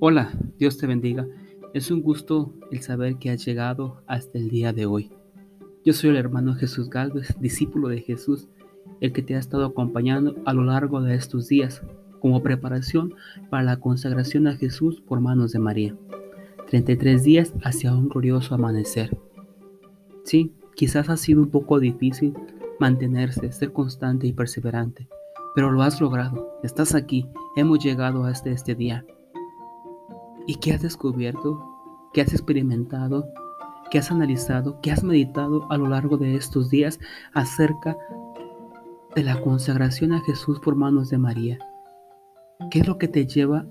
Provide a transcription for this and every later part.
Hola, Dios te bendiga. Es un gusto el saber que has llegado hasta el día de hoy. Yo soy el hermano Jesús Galvez, discípulo de Jesús, el que te ha estado acompañando a lo largo de estos días como preparación para la consagración a Jesús por manos de María. 33 días hacia un glorioso amanecer. Sí, quizás ha sido un poco difícil mantenerse, ser constante y perseverante, pero lo has logrado. Estás aquí, hemos llegado hasta este día. ¿Y qué has descubierto? ¿Qué has experimentado? ¿Qué has analizado? ¿Qué has meditado a lo largo de estos días acerca de la consagración a Jesús por manos de María? ¿Qué es lo que te lleva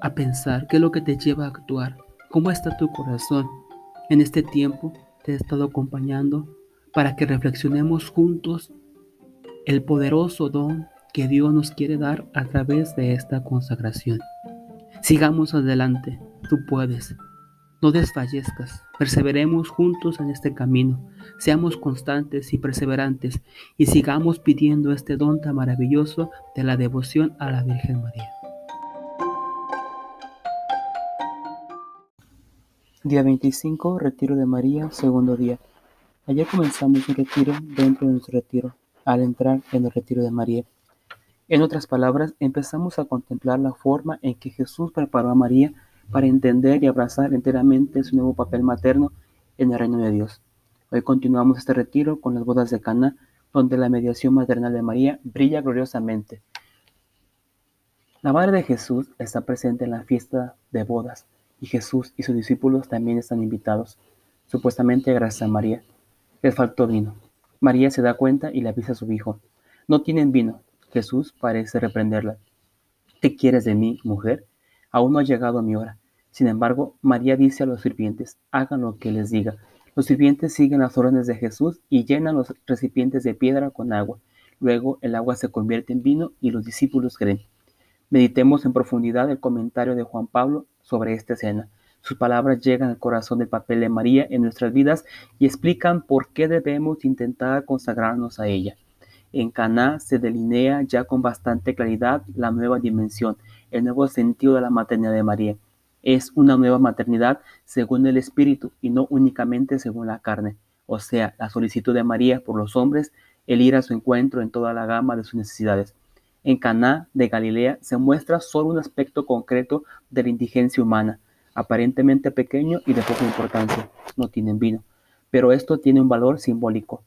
a pensar? ¿Qué es lo que te lleva a actuar? ¿Cómo está tu corazón? En este tiempo te he estado acompañando para que reflexionemos juntos el poderoso don que Dios nos quiere dar a través de esta consagración. Sigamos adelante, tú puedes. No desfallezcas, perseveremos juntos en este camino, seamos constantes y perseverantes y sigamos pidiendo este don tan maravilloso de la devoción a la Virgen María. Día 25, Retiro de María, segundo día. Ayer comenzamos un retiro dentro de nuestro retiro, al entrar en el retiro de María. En otras palabras, empezamos a contemplar la forma en que Jesús preparó a María para entender y abrazar enteramente su nuevo papel materno en el reino de Dios. Hoy continuamos este retiro con las bodas de Cana, donde la mediación maternal de María brilla gloriosamente. La madre de Jesús está presente en la fiesta de bodas y Jesús y sus discípulos también están invitados, supuestamente gracias a María. Les faltó vino. María se da cuenta y le avisa a su hijo. No tienen vino. Jesús parece reprenderla. ¿Qué quieres de mí, mujer? Aún no ha llegado mi hora. Sin embargo, María dice a los sirvientes, hagan lo que les diga. Los sirvientes siguen las órdenes de Jesús y llenan los recipientes de piedra con agua. Luego el agua se convierte en vino y los discípulos creen. Meditemos en profundidad el comentario de Juan Pablo sobre esta escena. Sus palabras llegan al corazón del papel de María en nuestras vidas y explican por qué debemos intentar consagrarnos a ella. En Caná se delinea ya con bastante claridad la nueva dimensión, el nuevo sentido de la maternidad de María. Es una nueva maternidad según el espíritu y no únicamente según la carne, o sea, la solicitud de María por los hombres, el ir a su encuentro en toda la gama de sus necesidades. En Caná de Galilea se muestra solo un aspecto concreto de la indigencia humana, aparentemente pequeño y de poca importancia. No tienen vino, pero esto tiene un valor simbólico.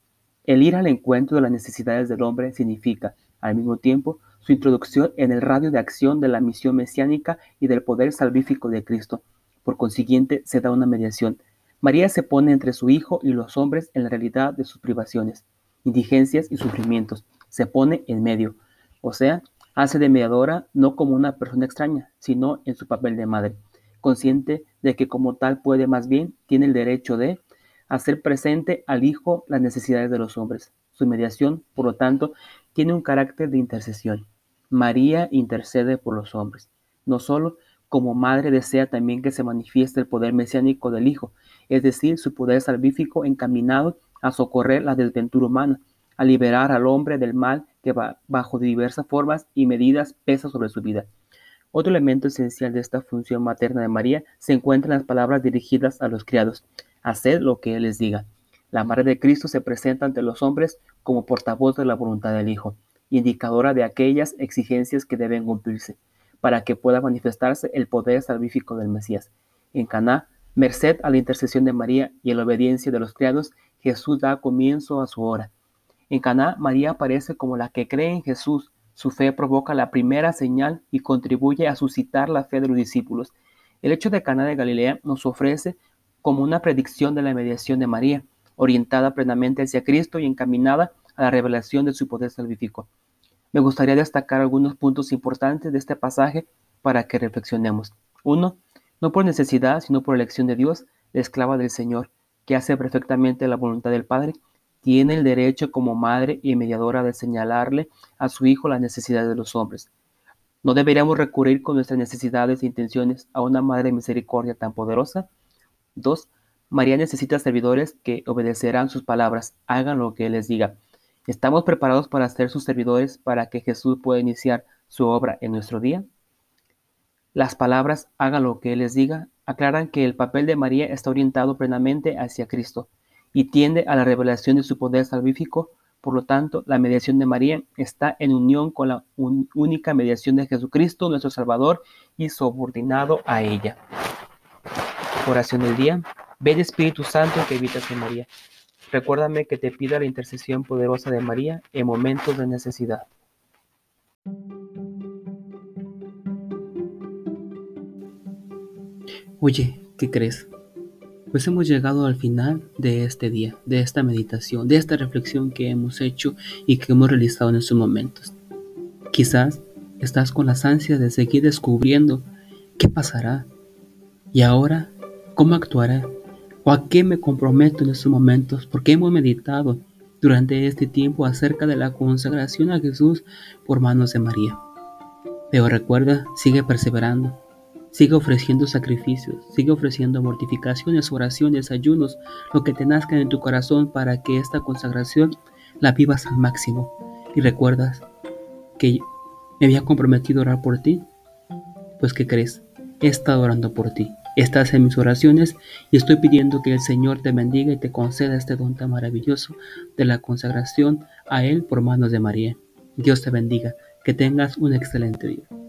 El ir al encuentro de las necesidades del hombre significa, al mismo tiempo, su introducción en el radio de acción de la misión mesiánica y del poder salvífico de Cristo. Por consiguiente, se da una mediación. María se pone entre su Hijo y los hombres en la realidad de sus privaciones, indigencias y sufrimientos. Se pone en medio. O sea, hace de mediadora no como una persona extraña, sino en su papel de madre, consciente de que como tal puede más bien, tiene el derecho de hacer presente al Hijo las necesidades de los hombres. Su mediación, por lo tanto, tiene un carácter de intercesión. María intercede por los hombres. No solo como madre desea también que se manifieste el poder mesiánico del Hijo, es decir, su poder salvífico encaminado a socorrer la desventura humana, a liberar al hombre del mal que bajo diversas formas y medidas pesa sobre su vida. Otro elemento esencial de esta función materna de María se encuentra en las palabras dirigidas a los criados haced lo que Él les diga. La Madre de Cristo se presenta ante los hombres como portavoz de la voluntad del Hijo, indicadora de aquellas exigencias que deben cumplirse, para que pueda manifestarse el poder salvífico del Mesías. En Caná, merced a la intercesión de María y a la obediencia de los criados, Jesús da comienzo a su hora. En Caná, María aparece como la que cree en Jesús. Su fe provoca la primera señal y contribuye a suscitar la fe de los discípulos. El hecho de Caná de Galilea nos ofrece como una predicción de la mediación de María, orientada plenamente hacia Cristo y encaminada a la revelación de su poder salvífico. Me gustaría destacar algunos puntos importantes de este pasaje para que reflexionemos. Uno, no por necesidad, sino por elección de Dios, la esclava del Señor, que hace perfectamente la voluntad del Padre, tiene el derecho como madre y mediadora de señalarle a su Hijo las necesidades de los hombres. No deberíamos recurrir con nuestras necesidades e intenciones a una Madre de Misericordia tan poderosa 2. María necesita servidores que obedecerán sus palabras, hagan lo que les diga. ¿Estamos preparados para ser sus servidores para que Jesús pueda iniciar su obra en nuestro día? Las palabras haga lo que les diga aclaran que el papel de María está orientado plenamente hacia Cristo y tiende a la revelación de su poder salvífico. Por lo tanto, la mediación de María está en unión con la única mediación de Jesucristo, nuestro Salvador, y subordinado a ella. Oración del día. Ven Espíritu Santo que evitas en María. Recuérdame que te pida la intercesión poderosa de María en momentos de necesidad. Oye, ¿qué crees? Pues hemos llegado al final de este día, de esta meditación, de esta reflexión que hemos hecho y que hemos realizado en estos momentos. Quizás estás con las ansias de seguir descubriendo qué pasará y ahora cómo actuará o a qué me comprometo en estos momentos, porque hemos meditado durante este tiempo acerca de la consagración a Jesús por manos de María. Pero recuerda, sigue perseverando, Sigue ofreciendo sacrificios, sigue ofreciendo mortificaciones, oraciones, ayunos, lo que te nazca en tu corazón para que esta consagración la vivas al máximo. Y recuerdas que me había comprometido a orar por ti. Pues ¿qué crees? He estado orando por ti. Estás en mis oraciones y estoy pidiendo que el Señor te bendiga y te conceda este don tan maravilloso de la consagración a Él por manos de María. Dios te bendiga. Que tengas un excelente día.